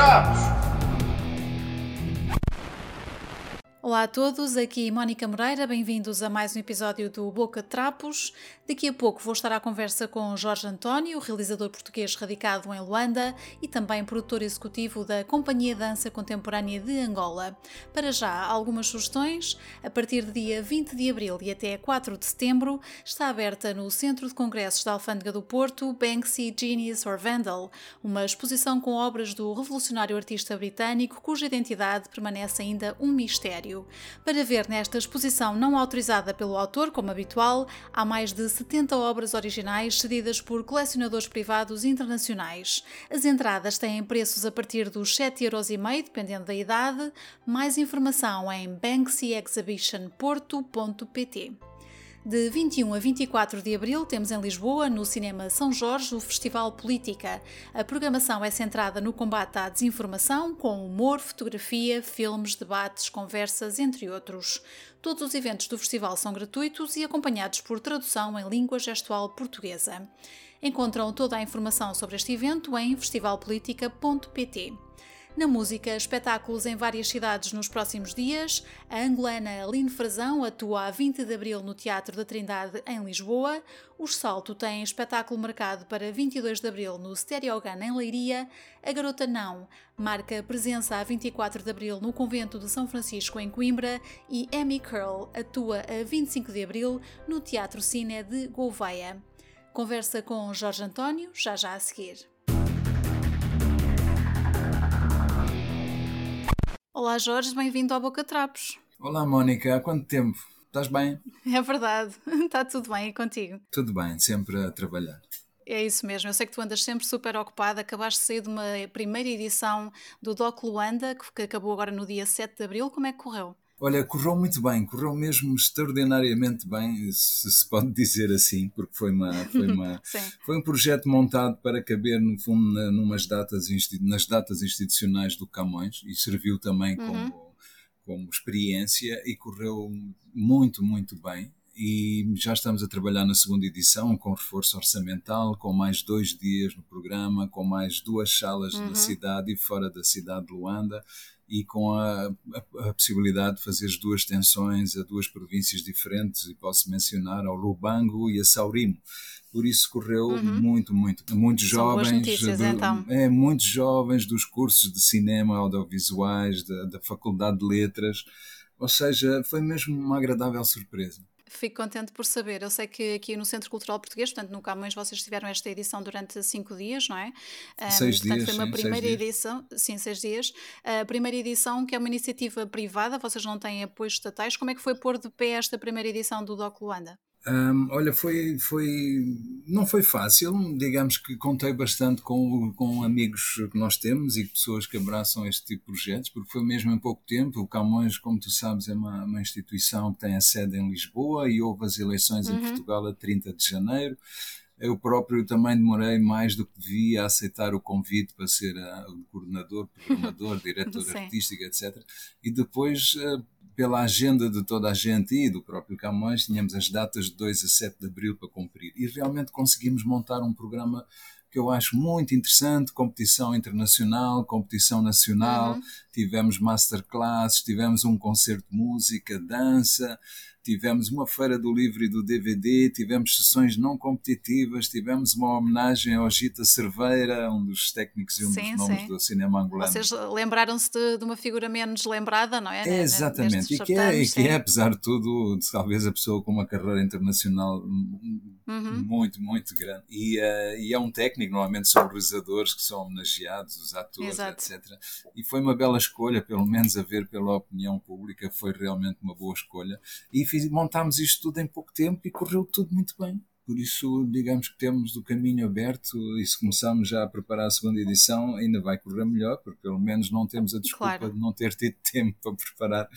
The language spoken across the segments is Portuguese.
Trapos! Olá a todos, aqui Mónica Moreira, bem-vindos a mais um episódio do Boca de Trapos. Daqui a pouco vou estar à conversa com Jorge António, realizador português radicado em Luanda e também produtor executivo da Companhia Dança Contemporânea de Angola. Para já, algumas sugestões. A partir do dia 20 de abril e até 4 de setembro, está aberta no Centro de Congressos da Alfândega do Porto Banksy, Genius or Vandal, uma exposição com obras do revolucionário artista britânico cuja identidade permanece ainda um mistério. Para ver nesta exposição não autorizada pelo autor, como habitual, há mais de 70 obras originais cedidas por colecionadores privados internacionais. As entradas têm preços a partir dos 7,5€, dependendo da idade. Mais informação em banksyexhibitionporto.pt. De 21 a 24 de abril temos em Lisboa, no Cinema São Jorge, o Festival Política. A programação é centrada no combate à desinformação, com humor, fotografia, filmes, debates, conversas, entre outros. Todos os eventos do festival são gratuitos e acompanhados por tradução em língua gestual portuguesa. Encontram toda a informação sobre este evento em festivalpolitica.pt. Na música, espetáculos em várias cidades nos próximos dias. A angolana Aline Frazão atua a 20 de abril no Teatro da Trindade, em Lisboa. Os Salto têm espetáculo marcado para 22 de abril no Stereogan, em Leiria. A Garota Não marca presença a 24 de abril no Convento de São Francisco, em Coimbra. E Amy Curl atua a 25 de abril no Teatro Cine de Gouveia. Conversa com Jorge António, já já a seguir. Olá Jorge, bem-vindo ao Boca Trapos. Olá Mónica, há quanto tempo? Estás bem? É verdade, está tudo bem e contigo? Tudo bem, sempre a trabalhar. É isso mesmo, eu sei que tu andas sempre super ocupada, acabaste de sair de uma primeira edição do Doc Luanda, que acabou agora no dia 7 de Abril, como é que correu? Olha, correu muito bem, correu mesmo extraordinariamente bem, se se pode dizer assim, porque foi, uma, foi, uma, foi um projeto montado para caber, no fundo, na, numas datas, nas datas institucionais do Camões e serviu também uhum. como, como experiência e correu muito, muito bem. E já estamos a trabalhar na segunda edição com reforço orçamental, com mais dois dias no programa, com mais duas salas uhum. na cidade e fora da cidade de Luanda e com a, a, a, possibilidade de fazer as duas tensões a duas províncias diferentes, e posso mencionar ao Lubango e a Saurimo. Por isso correu uhum. muito, muito. Muitos São jovens. Notícias, do, então. É, muitos jovens dos cursos de cinema, audiovisuais, da, da Faculdade de Letras. Ou seja, foi mesmo uma agradável surpresa. Fico contente por saber. Eu sei que aqui no Centro Cultural Português, portanto, no Camões, vocês tiveram esta edição durante cinco dias, não é? Seis um, portanto, dias. Foi uma sim, primeira edição, dias. sim, seis dias. A primeira edição, que é uma iniciativa privada, vocês não têm apoios estatais. Como é que foi pôr de pé esta primeira edição do Doc Luanda? Olha, foi, foi, não foi fácil, digamos que contei bastante com, com amigos que nós temos e pessoas que abraçam este tipo de projetos, porque foi mesmo em pouco tempo. O Camões, como tu sabes, é uma, uma instituição que tem a sede em Lisboa e houve as eleições uhum. em Portugal a 30 de janeiro. Eu próprio também demorei mais do que devia a aceitar o convite para ser uh, coordenador, programador, diretor artístico, etc. E depois uh, pela agenda de toda a gente e do próprio Camões, tínhamos as datas de 2 a 7 de abril para cumprir. E realmente conseguimos montar um programa que eu acho muito interessante, competição internacional, competição nacional, uhum. tivemos masterclasses, tivemos um concerto de música, dança, tivemos uma feira do livro e do DVD, tivemos sessões não competitivas, tivemos uma homenagem ao Gita Cerveira, um dos técnicos e um sim, dos nomes sim. do cinema angolano. Vocês lembraram-se de, de, uma figura menos lembrada, não é? é exatamente, e que, é, e que é, apesar de tudo, talvez a pessoa com uma carreira internacional uhum. muito, muito grande. E, uh, e, é um técnico, normalmente são realizadores que são homenageados, os atores, Exato. etc. E foi uma bela escolha, pelo menos a ver pela opinião pública, foi realmente uma boa escolha. E fiz, montámos isto tudo em pouco tempo e correu tudo muito bem. Por isso, digamos que temos o caminho aberto e se começarmos já a preparar a segunda edição, ainda vai correr melhor, porque pelo menos não temos a desculpa claro. de não ter tido tempo para preparar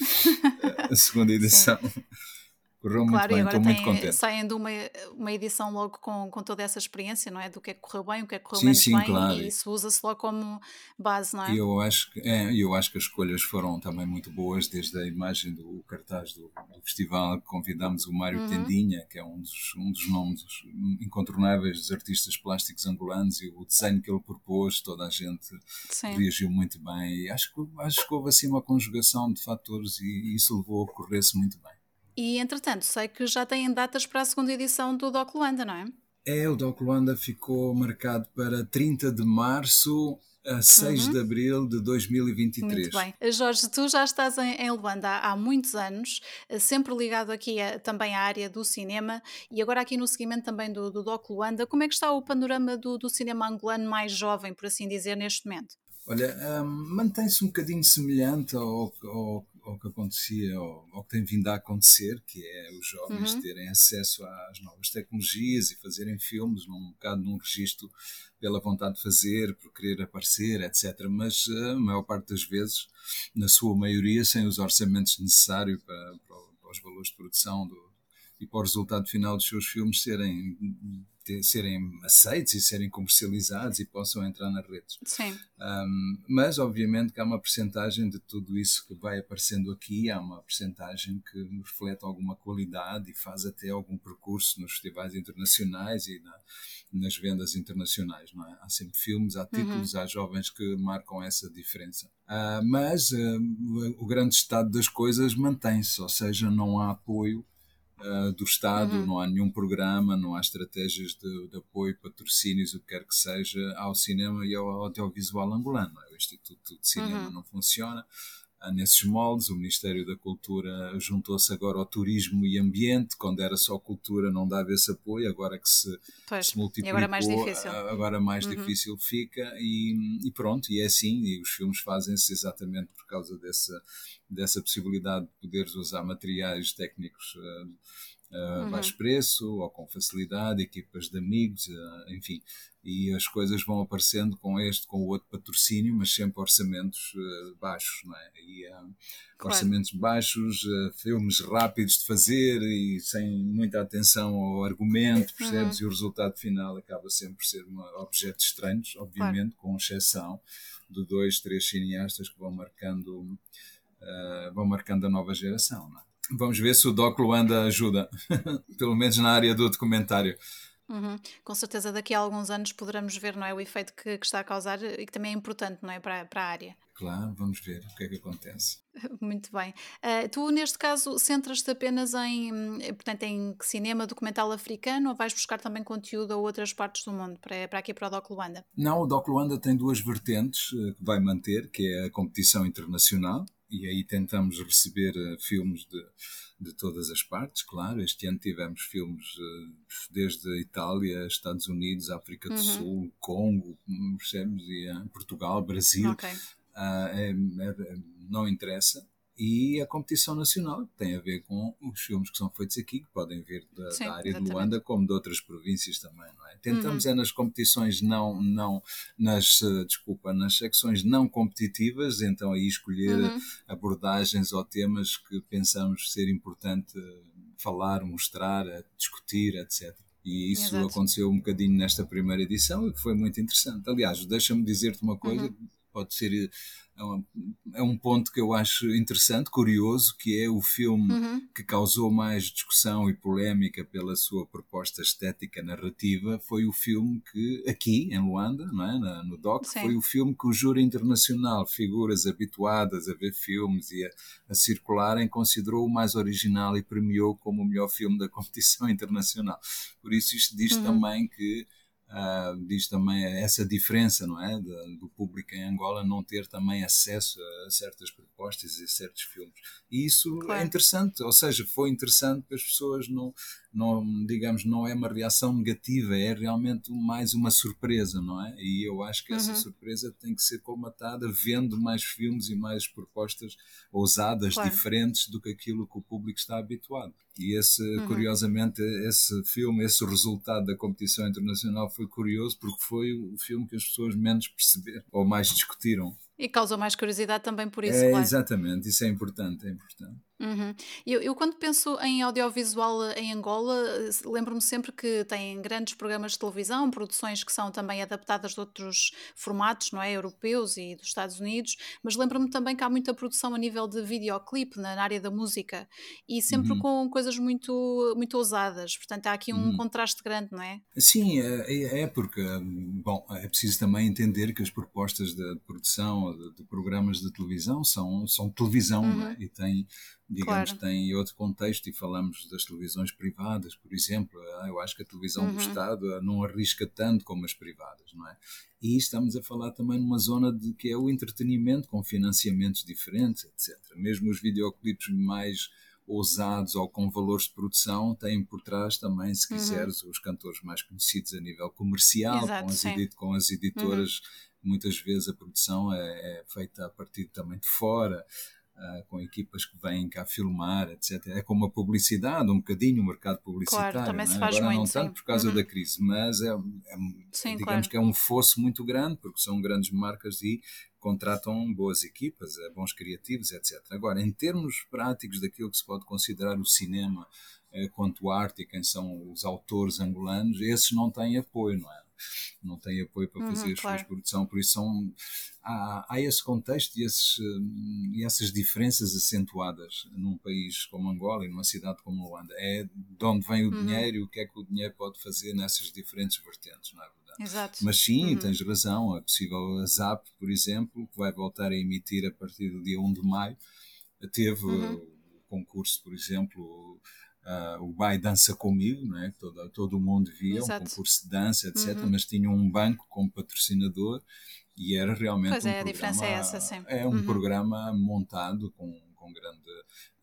a segunda edição. Correu muito bem, estou muito contente. Saem de uma, uma edição logo com, com toda essa experiência, não é? Do que é que correu bem, o que é que correu sim, menos sim, bem, claro. e isso usa-se logo como base, não é? Eu acho, que, é, eu acho que as escolhas foram também muito boas, desde a imagem do cartaz do, do festival, convidámos o Mário uhum. Tendinha, que é um dos, um dos nomes incontornáveis dos artistas plásticos angolanos, e o desenho que ele propôs, toda a gente sim. reagiu muito bem, e acho que, acho que houve assim uma conjugação de fatores e, e isso levou a correr-se muito bem. E entretanto, sei que já têm datas para a segunda edição do Doc Luanda, não é? É, o Doc Luanda ficou marcado para 30 de março a 6 uhum. de abril de 2023. Muito bem. Jorge, tu já estás em, em Luanda há, muitos anos, eh, sempre ligado aqui a, também à área do cinema e agora aqui no seguimento também do, do Doc Luanda. Como é que está o panorama do, do cinema angolano mais jovem, por assim dizer, neste momento? Olha, um, mantém-se um bocadinho semelhante ao, ao, ao que acontecia, ao, ao, que tem vindo a acontecer, que é os jovens uhum. terem acesso às novas tecnologias e fazerem filmes num bocado num registro pela vontade de fazer, por querer aparecer, etc. Mas eh, a maior parte das vezes, na sua maioria, sem os orçamentos necessários para, para os valores de produção do, e para o resultado final dos seus filmes serem serem aceitos e serem comercializados e possam entrar nas redes. Sim. Um, mas, obviamente, que há uma percentagem de tudo isso que vai aparecendo aqui, há uma percentagem que reflete alguma qualidade e faz até algum percurso nos festivais internacionais e na, nas vendas internacionais. Não é? Há sempre filmes, há títulos, uhum. há jovens que marcam essa diferença. Uh, mas uh, o grande estado das coisas mantém-se, ou seja, não há apoio uh, do Estado, uhum. não há nenhum programa, não há estratégias de, de, apoio, patrocínios, o que quer que seja, ao cinema e ao audiovisual angolano. É? O Instituto de Cinema uhum. não funciona nesses moldes. O Ministério da Cultura juntou-se agora ao turismo e ambiente, quando era só cultura não dava esse apoio, agora que se, pois, se multiplicou, agora mais difícil, agora mais uhum. difícil fica. E, e, pronto, e é assim, e os filmes fazem-se exatamente por causa dessa, dessa possibilidade de poderes usar materiais técnicos uh, uhum. baixo preço ou com facilidade, equipas de amigos, uh, enfim, e as coisas vão aparecendo com este, com o outro patrocínio, mas sempre orçamentos uh, baixos, não é? E, uh, claro. Orçamentos baixos, uh, filmes rápidos de fazer e sem muita atenção ao argumento, percebes? Uhum. E o resultado final acaba sempre por ser uma, objetos estranhos, obviamente, claro. com exceção de dois, três cineastas que vão marcando, vão marcando a nova geração, não é? Vamos ver se o Doc Luanda ajuda, pelo menos na área do documentário. Uhum. Com certeza daqui a alguns anos poderemos ver não é, o efeito que, que está a causar e que também é importante não é, para, para a área. Claro, vamos ver o que é que acontece. Muito bem. Uh, tu, neste caso, centras-te apenas em, portanto, em cinema documental africano ou vais buscar também conteúdo a outras partes do mundo, para, para aqui para o Doc Luanda? Não, o Doc Luanda tem duas vertentes uh, que vai manter, que é a competição internacional, e aí tentamos receber uh, filmes de, de todas as partes, claro. Este ano tivemos filmes uh, desde Itália, Estados Unidos, África do uhum. Sul, Congo, percebes? E, uh, Portugal, Brasil. Okay. É, é, não interessa e a competição nacional, que tem a ver com os filmes que são feitos aqui, que podem vir da, Sim, da área exatamente. de Luanda, como de outras províncias também, não é? Tentamos uhum. é nas competições não, não nas, uh, desculpa, nas secções não competitivas, então aí escolher uhum. abordagens ou temas que pensamos ser importante falar, mostrar, discutir, etc. E isso Exato. aconteceu um bocadinho nesta primeira edição e foi muito interessante. Aliás, deixa-me dizer-te uma coisa, uhum. pode ser é um, é um ponto que eu acho interessante, curioso, que é o filme uhum. que causou mais discussão e polémica pela sua proposta estética narrativa, foi o filme que, aqui em Luanda, não é? Na, no DOC, Sim. foi o filme que o júri internacional, figuras habituadas a ver filmes e a, a circularem, considerou o mais original e premiou como o melhor filme da competição internacional. Por isso isto diz uhum. também que Uh, diz também essa diferença, não é? De, do público em Angola não ter também acesso a certas propostas e a certos filmes. E isso é claro. é interessante, ou seja, foi interessante que as pessoas não, não, digamos, não é uma reação negativa, é realmente mais uma surpresa, não é? E eu acho que essa uhum. surpresa tem que ser colmatada vendo mais filmes e mais propostas ousadas, claro. diferentes do que aquilo que o público está habituado. E esse, uhum. curiosamente, esse filme, esse resultado da competição internacional foi curioso porque foi o filme que as pessoas menos perceberam ou mais discutiram. E causou mais curiosidade também por isso, é, claro. Exatamente, isso é importante, é importante. Uhum. Eu, eu, quando penso em audiovisual em Angola, lembro-me sempre que tem grandes programas de televisão, produções que são também adaptadas de outros formatos, não é? Europeus e dos Estados Unidos, mas lembro-me também que há muita produção a nível de videoclipe na, na área da música e sempre uhum. com coisas muito, muito ousadas. Portanto, há aqui um uhum. contraste grande, não é? Sim, é, é, é porque, bom, é preciso também entender que as propostas de produção de, de programas de televisão são, são televisão, é? Uhum. E tem digamos, claro. tem outro contexto e falamos das televisões privadas, por exemplo. Ah, eu acho que a televisão uhum. do Estado não arrisca tanto como as privadas, não é? E estamos a falar também numa zona de que é o entretenimento com financiamentos diferentes, etc. Mesmo os videoclipes mais ousados ou com valores de produção têm por trás também, se uhum. quiseres, uhum. os cantores mais conhecidos a nível comercial, Exato, com, as edit com, as editoras. Uhum. Muitas vezes a produção é, é feita a partir também de fora uh, com equipas que vêm cá filmar, etc. É como a publicidade, um bocadinho o mercado publicitário. Claro, também se é? faz Agora, muito, não tanto por causa uhum. da crise, mas é, é sim, digamos claro. que é um fosso muito grande, porque são grandes marcas e contratam boas equipas, eh, bons criativos, etc. Agora, em termos práticos daquilo que se pode considerar o cinema eh, quanto arte e quem são os autores angolanos, esses não têm apoio, não é? Não têm apoio para fazer uhum, as claro. suas produções, por isso são, há, há esse contexto e, esses, e essas diferenças acentuadas num país como Angola e numa cidade como Luanda. É de onde vem o uhum. dinheiro e o que é que o dinheiro pode fazer nessas diferentes vertentes, não é verdade? Exato. Mas sim, uhum. tens razão, é possível a ZAP, por exemplo, que vai voltar a emitir a partir do dia 1 de maio, teve uhum. o concurso, por exemplo, Uh, o Bai Dança Comigo, né? todo, todo o mundo via, Exato. um concurso de dança, etc. Uhum. Mas tinha um banco como patrocinador e era realmente pois um é, programa, a diferença é essa, sim. É um uhum. programa montado com, com grande,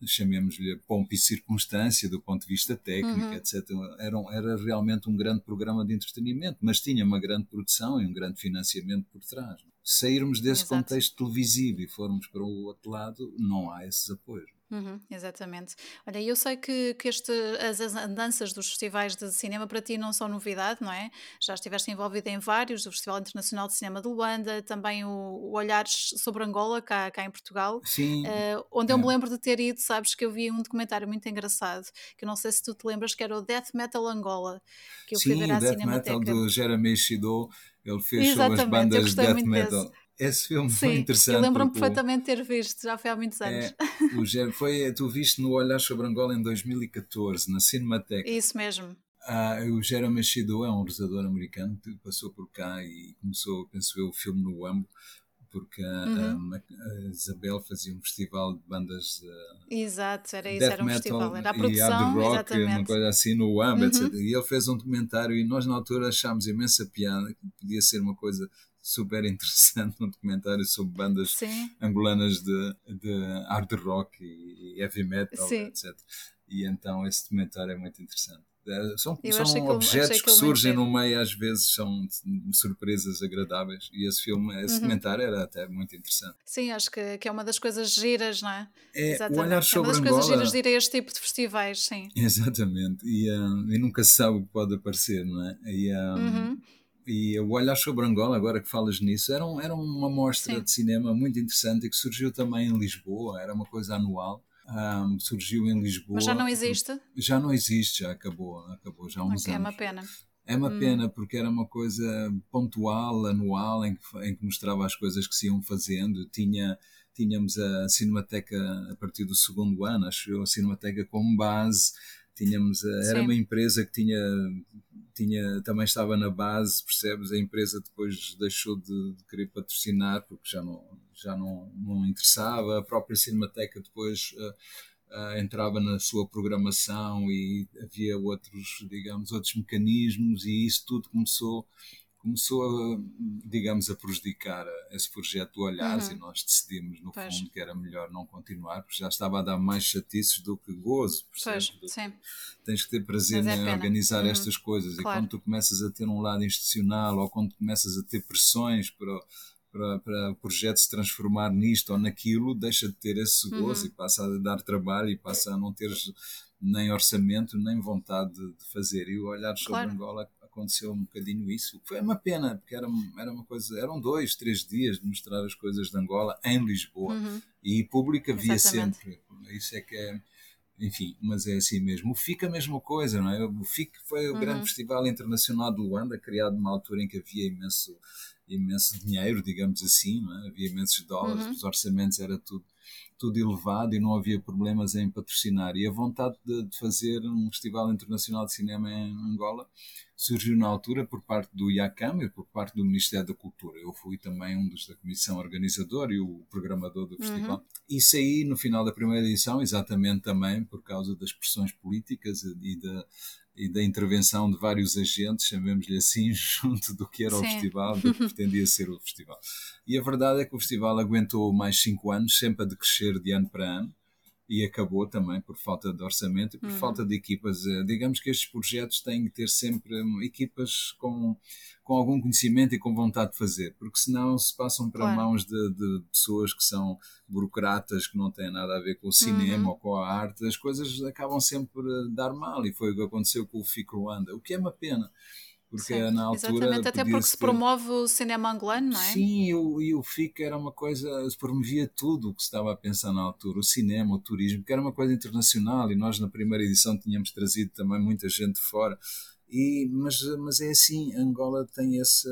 chamemos-lhe pompa e circunstância do ponto de vista técnico, uhum. etc. Era, era realmente um grande programa de entretenimento, mas tinha uma grande produção e um grande financiamento por trás. Se sairmos desse Exato. contexto televisivo e formos para o outro lado, não há esses apoios. Uhum, exatamente. Olha, eu sei que, que este, as, as andanças dos festivais de cinema para ti não são novidade, não é? Já estiveste envolvida em vários, o Festival Internacional de Cinema de Luanda, também o, o Olhares sobre Angola, cá, cá em Portugal, Sim, uh, onde é. eu me lembro de ter ido, sabes, que eu vi um documentário muito engraçado, que eu não sei se tu te lembras, que era o Death Metal Angola, que eu Sim, fui ver à Death Cinemateca. Metal do Jeremy Shido, ele fez sobre as bandas Death Metal. Desse. Esse filme Sim, foi interessante. Eu lembro-me perfeitamente de ter visto, já foi há muitos anos. É, o foi, tu viste no Olhar sobre Angola em 2014, na Cinemateca. Isso mesmo. Ah, o Jeremy Shido é um realizador americano que passou por cá e começou, penso eu, o filme no Wambo, porque uhum. a, a, Isabel fazia um festival de bandas. Uh, Exato, era isso, era um festival, era a produção. E rock, exatamente. uma coisa assim no Wambo, uhum. etc. E ele fez um documentário e nós na altura achámos imensa piada, que podia ser uma coisa super interessante, um documentário sobre bandas Sim. angolanas de, de hard rock e heavy metal, Sim. etc. E então esse documentário é muito interessante. É, são, são objetos que, que surgem no meio, às vezes são surpresas agradáveis. E esse filme, esse uhum. documentário era até muito interessante. Sim, acho que, que é uma das coisas giras, não é? É Exatamente. o olhar sobre é uma das Angola... coisas giras de ir a este tipo de festivais, sim. Exatamente. E, uh, e nunca se sabe o que pode aparecer, não é? E, um, uhum. E o Olhar sobre Angola, agora que falas nisso, era, um, era uma mostra Sim. de cinema muito interessante que surgiu também em Lisboa, era uma coisa anual. Um, surgiu em Lisboa. Mas já não existe? Já não existe, já acabou, acabou já há uns okay, anos. É uma pena. É uma hum. pena porque era uma coisa pontual, anual, em que, em que mostrava as coisas que se iam fazendo. Tinha, tínhamos a Cinemateca a partir do segundo ano, acho eu, a Cinemateca como base tínhamos era Sim. uma empresa que tinha tinha também estava na base percebes? A empresa depois deixou de, de querer patrocinar porque já não já não, não interessava. A própria cinemateca depois uh, uh, entrava na sua programação e havia outros digamos outros mecanismos e isso tudo começou começou a, digamos, a prejudicar esse projeto do Olhares uhum. e nós decidimos, no pois. fundo, que era melhor não continuar, porque já estava a dar mais chatices do que gozo? Pois, sim. Tens que ter prazer é em pena. organizar uhum. estas coisas claro. e quando tu começas a ter um lado institucional ou quando começas a ter pressões para para, para o projeto se transformar nisto ou naquilo, deixa de ter esse gozo uhum. e passa a dar trabalho e passa a não ter nem orçamento, nem vontade de, de fazer. E o olhar sobre claro. Angola aconteceu um bocadinho isso. Foi uma pena, porque era, era uma coisa, eram dois, três dias de mostrar as coisas de Angola em Lisboa. Uhum. E público havia Exatamente. sempre. Isso é que é enfim, mas é assim mesmo. O FIC a mesma coisa, não é? O FIC foi o uhum. grande festival internacional de Luanda, criado numa altura em que havia imenso, imenso dinheiro, digamos assim, é? havia imensos dólares, uhum. os orçamentos era tudo tudo elevado e não havia problemas em patrocinar. E a vontade de, de, fazer um Festival Internacional de Cinema em Angola surgiu na altura por parte do IACAM e por parte do Ministério da Cultura. Eu fui também um dos da comissão organizadora e o programador do festival. Uhum. E saí no final da primeira edição, exatamente também por causa das pressões políticas e da e da intervenção de vários agentes, chamemos-lhe assim, junto do que era Sim. o festival, do que pretendia ser o festival. E a verdade é que o festival aguentou mais cinco anos, sempre a decrescer de ano para ano, e acabou também por falta de orçamento e por uhum. falta de equipas. Eh, digamos que estes projetos têm que ter sempre hum, equipas com, com algum conhecimento e com vontade de fazer, porque senão se passam para claro. mãos de, de, pessoas que são burocratas, que não têm nada a ver com o cinema uhum. ou com a arte, as coisas acabam sempre a dar mal e foi o que aconteceu com o FIC Luanda, o que é uma pena porque Sim, na altura. Exatamente, até porque se promove o cinema angolano, não é? Sim, e o, e o FIC era uma coisa, se promovia tudo o que se estava a pensar na altura, o cinema, o turismo, que era uma coisa internacional, e nós na primeira edição tínhamos trazido também muita gente de fora. E, mas, mas é assim, Angola tem esse.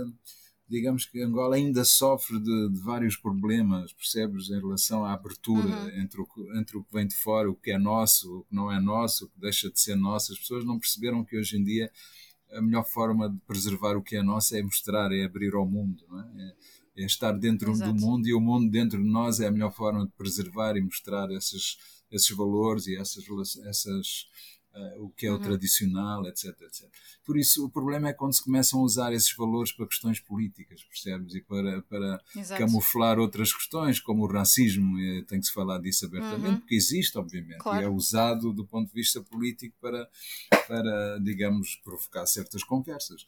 Digamos que Angola ainda sofre de, de vários problemas, percebes, em relação à abertura uhum. entre, o, entre o que vem de fora, o que é nosso, o que não é nosso, o que deixa de ser nosso. As pessoas não perceberam que hoje em dia a melhor forma de preservar o que é nosso é mostrar, é abrir ao mundo, é? é? estar dentro Exato. do mundo e o mundo dentro de nós é a melhor forma de preservar e mostrar esses, esses valores e essas, essas uh, o que é o uhum. tradicional, etc, etc. Por isso, o problema é quando se começam a usar esses valores para questões políticas, percebes? E para, para camuflar outras questões, como o racismo, tem que se falar disso abertamente, uhum. porque existe, obviamente, claro. e é usado do ponto de vista político para, para digamos, provocar certas conversas.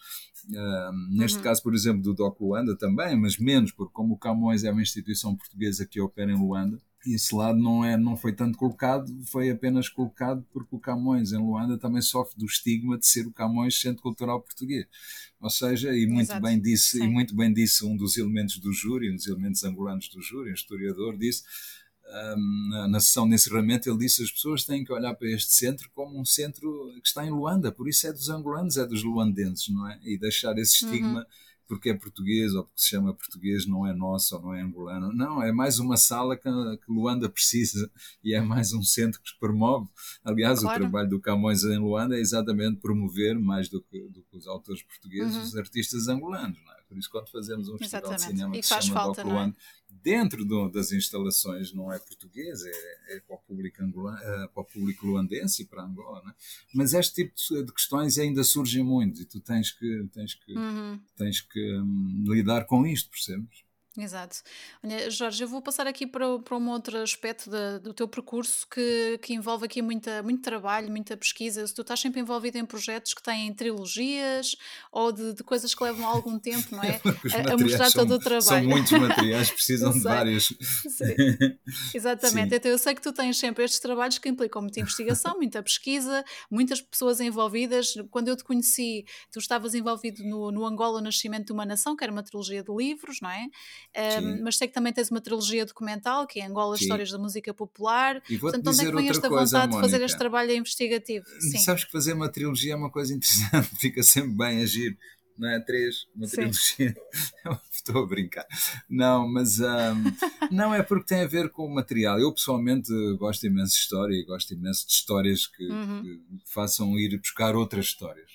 Uh, neste uhum. caso, por exemplo, do DOC Luanda também, mas menos, porque como o Camões é uma instituição portuguesa que opera em Luanda, esse lado não, é, não foi tanto colocado, foi apenas colocado porque o Camões em Luanda também sofre do estigma de ser o Camões Centro Cultural Português. Ou seja, e muito, bem disse, e muito bem disse um dos elementos do júri, um dos elementos angolanos do júri, um historiador, disse um, na, sessão de encerramento, ele disse as pessoas têm que olhar para este centro como um centro que está em Luanda, por isso é dos angolanos, é dos luandenses, não é? E deixar esse uhum. estigma. Uhum porque é português ou porque se chama português não é nosso ou não é angolano. Não, é mais uma sala que, que Luanda precisa e é mais um centro que promove. Aliás, claro. o trabalho do Camões em Luanda é exatamente promover, mais do que, do que os autores portugueses, uhum. os artistas angolanos. Não é? Por isso, quando fazemos um festival de cinema que se chama falta, Luanda, é? dentro do, das instalações não é português, é, é para, o público angolano, é para o público luandense e para Angola. É? Mas este tipo de questões ainda surgem muito e tu tens que, tens que, uhum. tens que hum, lidar com isto, percebes? Exato. Olha, Jorge, eu vou passar aqui para, para um outro aspecto do teu percurso que, que envolve aqui muita, muito trabalho, muita pesquisa. Se tu estás sempre envolvido em projetos que têm trilogias ou de, de coisas que levam algum tempo, não é? a, a, mostrar são, todo o trabalho. São muitos materiais, precisam de vários. Sim. Exatamente. Sim. Então eu sei que tu tens sempre estes trabalhos que implicam muita investigação, muita pesquisa, muitas pessoas envolvidas. Quando eu te conheci, tu estavas envolvido no, no Angola, o Nascimento de uma Nação, que era uma trilogia de livros, não é? Um, mas sei que também tens uma trilogia documental, que é Angola Sim. Histórias da Música Popular. E Portanto, onde é que vem esta coisa, vontade Mónica. de fazer este trabalho investigativo? Sim. Sabes que fazer uma trilogia é uma coisa interessante, fica sempre bem agir não é? Três, uma trilogia. Estou a brincar. Não, mas um, não é porque tem a ver com o material. Eu pessoalmente gosto imenso de história e gosto imenso de histórias que, uhum. que façam ir buscar outras histórias.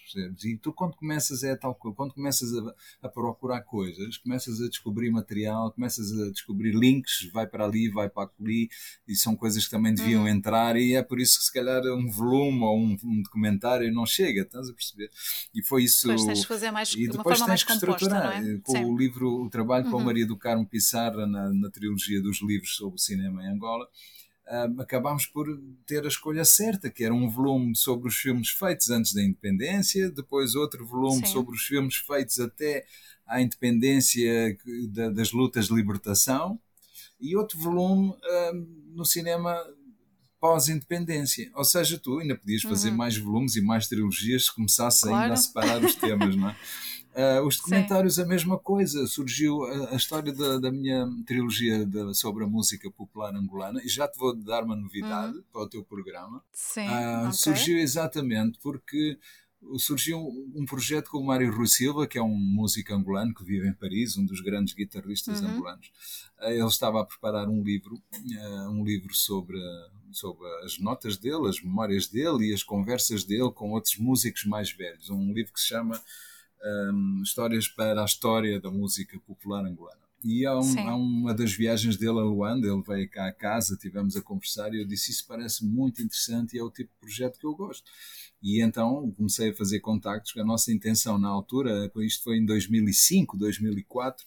E tu, quando começas, é tal quando começas a, a, procurar coisas, começas a descobrir material, começas a descobrir links, vai para ali, vai para ali, e são coisas que também deviam uhum. entrar, e é por isso que se calhar um volume ou um, um documentário não chega, estás a perceber? E foi isso. Pois tens de fazer mais e depois tens que estruturar. É? Com Sim. o livro, o trabalho com a uhum. Maria do Carmo Pissarra na, na trilogia dos livros sobre o cinema em Angola, uh, acabámos por ter a escolha certa, que era um volume sobre os filmes feitos antes da independência, depois outro volume Sim. sobre os filmes feitos até à independência da, das lutas de libertação, e outro volume uh, no cinema pós-independência. Ou seja, tu ainda podias fazer uhum. mais volumes e mais trilogias se começasse claro. ainda a separar os temas, não é? Uh, os documentários, Sim. a mesma coisa. Surgiu a, a história da, da, minha trilogia de, sobre a música popular angolana, e já te vou dar uma novidade uhum. para o teu programa. Sim, uh, okay. Surgiu exatamente porque surgiu um projeto com o Mário Rui Silva, que é um músico angolano que vive em Paris, um dos grandes guitarristas uhum. angolanos. Eh, ele estava a preparar um livro, eh, um livro sobre, sobre as notas dele, as memórias dele e as conversas dele com outros músicos mais velhos. Um livro que se chama um, Histórias para a História da Música Popular Angolana. E há, um, há, uma das viagens dele a Luanda, ele veio cá a casa, tivemos a conversar e eu disse: Isso parece muito interessante e é o tipo de projeto que eu gosto. E então comecei a fazer contactos. A nossa intenção na altura, isto foi em 2005, 2004,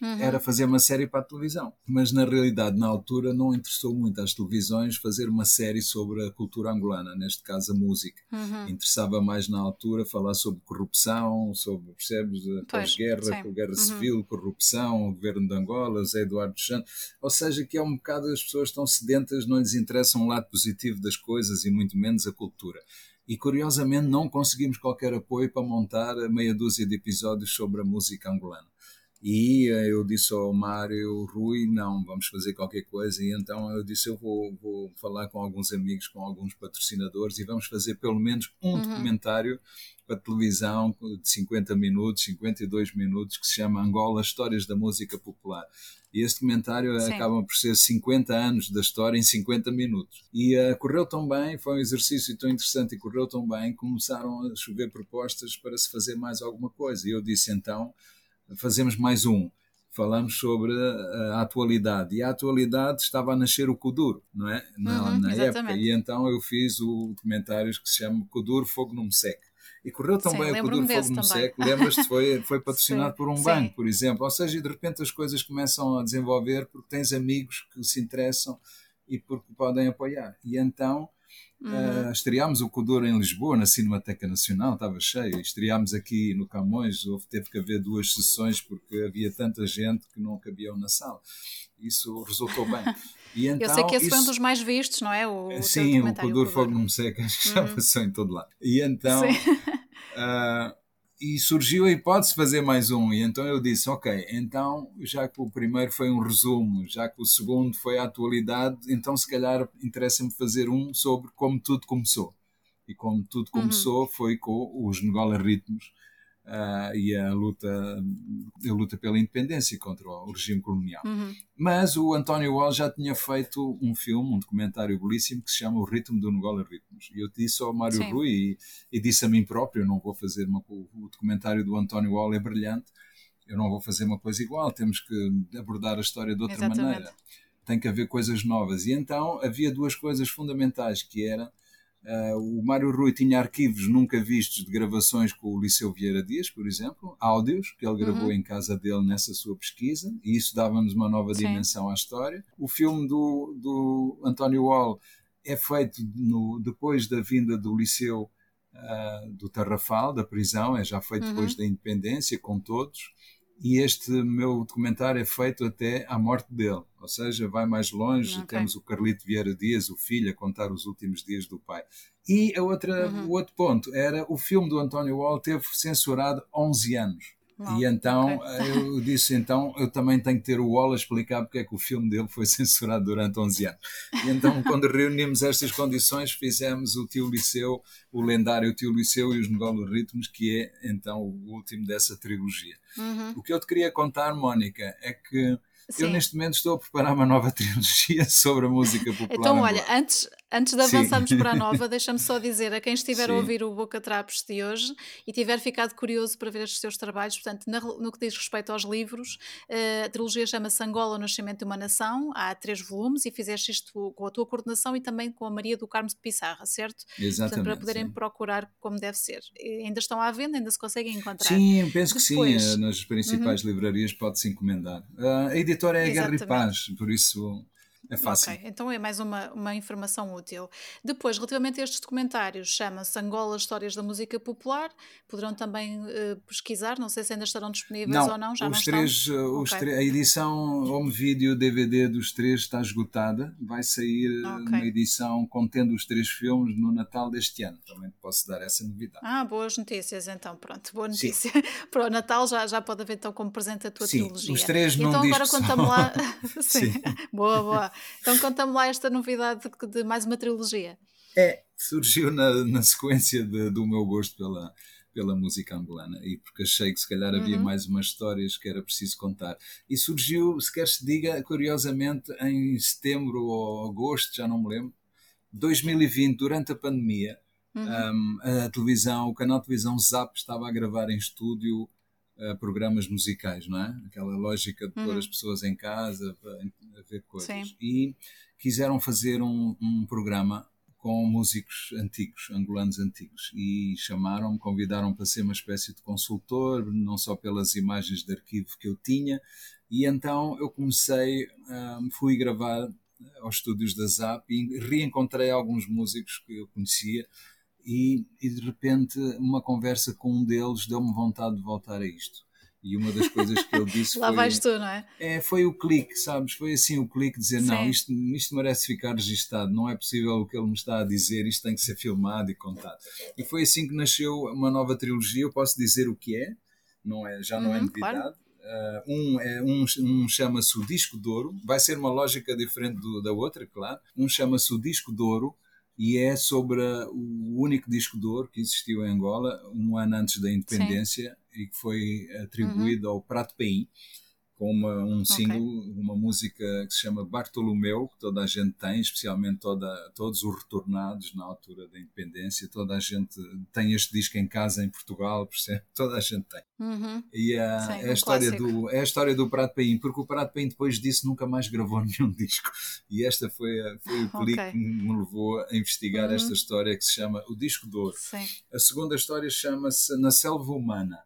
uhum. era fazer uma série para a televisão. Mas na realidade, na altura, não interessou muito às televisões fazer uma série sobre a cultura angolana, neste caso a música. Uhum. Interessava mais na altura falar sobre corrupção, sobre, percebes, pós-guerra, guerra uhum. civil, corrupção, o governo de Angola, Zé Eduardo Santos. Ou seja, que é um bocado as pessoas estão sedentas, não lhes interessa um lado positivo das coisas e muito menos a cultura e curiosamente não conseguimos qualquer apoio para montar meia dúzia de episódios sobre a música angolana. E eh, eu disse ao Mário Rui, não, vamos fazer qualquer coisa. E então eu disse, eu vou, vou falar com alguns amigos, com alguns patrocinadores e vamos fazer pelo menos um uhum. documentário para televisão de 50 minutos, 52 minutos, que se chama Angola, Histórias da Música Popular. E esse documentário Sim. acaba por ser 50 anos da história em 50 minutos. E uh, correu tão bem, foi um exercício tão interessante e correu tão bem, começaram a chover propostas para se fazer mais alguma coisa. E eu disse então, fazemos mais um. Falamos sobre a, a atualidade. E a atualidade estava a nascer o Kuduro, não é? Na, uhum, na época. E então eu fiz o documentário que se chama Kuduro Fogo Não Me Seque. E correu tão Sim, bem o Kuduro Fogo no Seco. Lembras-te? Foi, foi patrocinado Sim. por um banco, por exemplo. Ou seja, de repente as coisas começam a desenvolver porque tens amigos que se interessam e porque podem apoiar. E então Uhum. Uh, estreámos o Codor em Lisboa, na Cinemateca Nacional, estava cheio. Estreámos aqui no Camões, houve, teve que haver duas sessões porque havia tanta gente que não cabiam na sala. Isso resultou bem. E então, Eu sei que esse isso... foi um dos mais vistos, não é? O Sim, o Codor Fogo Não Me Seca, acho que já uhum. passou em todo lado. E então. Uh, e surgiu a hipótese de fazer mais um. E então eu disse: Ok, então, já que o primeiro foi um resumo, já que o segundo foi a atualidade, então se calhar interessa-me fazer um sobre como tudo começou. E como tudo uhum. começou uhum. foi com os Negola Ritmos, uh, e a luta, a luta pela independência contra o regime colonial. Uhum. Mas o António Wall já tinha feito um filme, um documentário belíssimo que se chama O Ritmo do Angola Ritmos. E eu disse ao Mário Sim. Rui e, e, disse a mim próprio: eu não vou fazer uma, o documentário do António Wall é brilhante, eu não vou fazer uma coisa igual, temos que abordar a história de outra Exatamente. maneira. Tem que haver coisas novas. E então havia duas coisas fundamentais que era Uh, o Mário Rui tinha arquivos nunca vistos de gravações com o Liceu Vieira Dias, por exemplo, áudios que ele gravou uhum. em casa dele nessa sua pesquisa, e isso dava-nos uma nova Sim. dimensão à história. O filme do, do António Wall é feito no, depois da vinda do Liceu uh, do Tarrafal, da prisão, é já feito uhum. depois da independência, com todos e este meu documentário é feito até à morte dele, ou seja, vai mais longe. Okay. Temos o Carlito Vieira Dias, o filho, a contar os últimos dias do pai. E a outra, uhum. o outro ponto era o filme do António Wall teve censurado 11 anos. Não, e então okay. eu disse, então eu também tenho que ter o Wall a explicar porque é que o filme dele foi censurado durante 11 anos. E então quando reunimos estas condições fizemos o Tio Liceu, o lendário Tio Liceu e os Negolo Ritmos, que é então o último dessa trilogia. Uhum. O que eu te queria contar, Mónica, é que Sim. eu neste momento estou a preparar uma nova trilogia sobre a música popular. Então olha, antes, Antes de avançarmos Sim. para a nova, deixa-me só dizer a quem estiver Sim. a ouvir o Boca Trapos de hoje e tiver ficado curioso para ver estes seus trabalhos, portanto, no que diz respeito aos livros, eh, a trilogia chama-se Angola, o Nascimento de uma Nação, há três volumes e fizeste isto com a tua coordenação e também com a Maria do Carmo de Pissarra, certo? Exatamente. Portanto, para poderem sim. procurar como deve ser. E ainda estão à venda, ainda se conseguem encontrar. Sim, penso Depois, que sim, eh, nas principais uhum. livrarias pode-se encomendar. Uh, a editora é a Guerra e Paz, por isso É fácil. Ok, então é mais uma, uma informação útil. Depois, relativamente a estes documentários, chama-se Angola Histórias da Música Popular. Poderão também uh, pesquisar, não sei se ainda estarão disponíveis não, ou não. Já os não três, estão? Os okay. A edição home video DVD dos três está esgotada. Vai sair okay. uma edição contendo os três filmes no Natal deste ano. Também posso dar essa novidade. Ah, boas notícias então, pronto. Boa notícia. Para o Natal já, já pode haver então como presente a tua Sim, trilogia. os três então num agora conta-me lá. Sim. Sim. boa, boa. Então conta-me lá esta novidade de, mais uma trilogia. É, surgiu na, na sequência de, do meu gosto pela, pela música angolana e porque achei que se calhar havia uhum. mais umas histórias que era preciso contar. E surgiu, se quer se diga, curiosamente, em setembro ou agosto, já não me lembro, 2020, durante a pandemia, uhum. um, a televisão, o canal de televisão Zap estava a gravar em estúdio Uh, programas musicais, não é? Aquela lógica de pôr uhum. as pessoas em casa para ver coisas. Sim. E quiseram fazer um, um, programa com músicos antigos, angolanos antigos, e chamaram-me, convidaram para ser uma espécie de consultor, não só pelas imagens de arquivo que eu tinha, e então eu comecei, um, fui gravar aos estúdios da ZAP e reencontrei alguns músicos que eu conhecia e, e, de repente uma conversa com um deles deu-me vontade de voltar a isto. E uma das coisas que ele disse Lá foi... vais tu, não é? é? Foi o clique, sabes? Foi assim o clique, dizer, Sim. não, isto, isto merece ficar registado, não é possível o que ele me está a dizer, isto tem que ser filmado e contado. E foi assim que nasceu uma nova trilogia, eu posso dizer o que é, não é já não é uhum, novidade. Claro. Uh, um, é, um, um chama-se o Disco de Ouro, vai ser uma lógica diferente do, da outra, claro. Um chama-se o Disco de Ouro, e é sobre o único disco de ouro que existiu em Angola um ano antes da independência Sim. e que foi atribuído uhum. ao Prato Paim com uma, um single, okay. uma música que se chama Bartolomeu, que toda a gente tem, especialmente toda, todos os retornados na altura da independência, toda a gente tem este disco em casa em Portugal, percebe? Toda a gente tem. Uhum. E a, Sim, é, a história do, é a história do Prato Paim, porque o Prato Paim depois disso nunca mais gravou nenhum disco. E esta foi, a, foi o clique okay. que me levou a investigar uhum. esta história que se chama O Disco de Ouro. Sim. A segunda história chama-se Na Selva Humana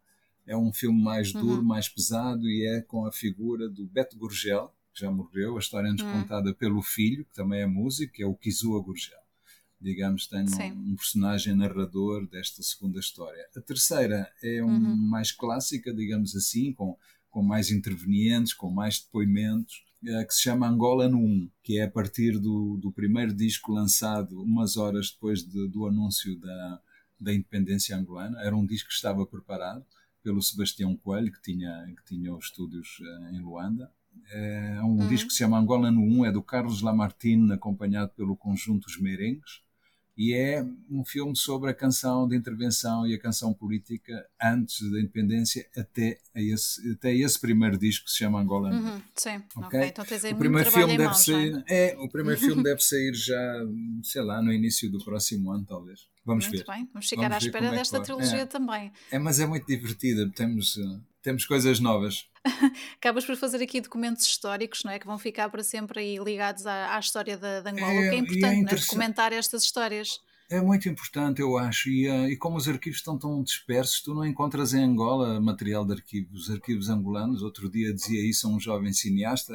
é um filme mais duro, uhum. mais pesado e é com a figura do Beto Gurgel, que já morreu, a história nos uhum. contada pelo filho, que também é músico, que é o Kizua Gurgel. Digamos, tem um, um, personagem narrador desta segunda história. A terceira é um, uhum. mais clássica, digamos assim, com, com mais intervenientes, com mais depoimentos, é, que se chama Angola no 1, que é a partir do, do primeiro disco lançado umas horas depois de, do anúncio da, da independência angolana. Era um disco que estava preparado pelo Sebastião Coelho, que tinha, que tinha os estúdios uh, em Luanda. É um uhum. disco que se chama Angola no 1, é do Carlos Lamartine, acompanhado pelo conjunto Os Merengues, e é um filme sobre a canção de intervenção e a canção política antes da independência até esse, até esse primeiro disco que se chama Angola no 1. Uhum, sim, okay? okay? Então o primeiro filme deve mãos, sair, é? é? o primeiro filme deve sair já, sei lá, no início do próximo ano, talvez. Vamos muito ver. bem, vamos ficar vamos à espera é desta trilogia é. também. É, mas é muito divertida, temos, temos coisas novas. Acabas por fazer aqui documentos históricos, não é? Que vão ficar para sempre aí ligados à, à história da, de Angola, é, o que é importante, é documentar estas histórias. É muito importante, eu acho, e, e, como os arquivos estão tão dispersos, tu não encontras em Angola material de arquivos, os arquivos angolanos. Outro dia dizia isso a um jovem cineasta,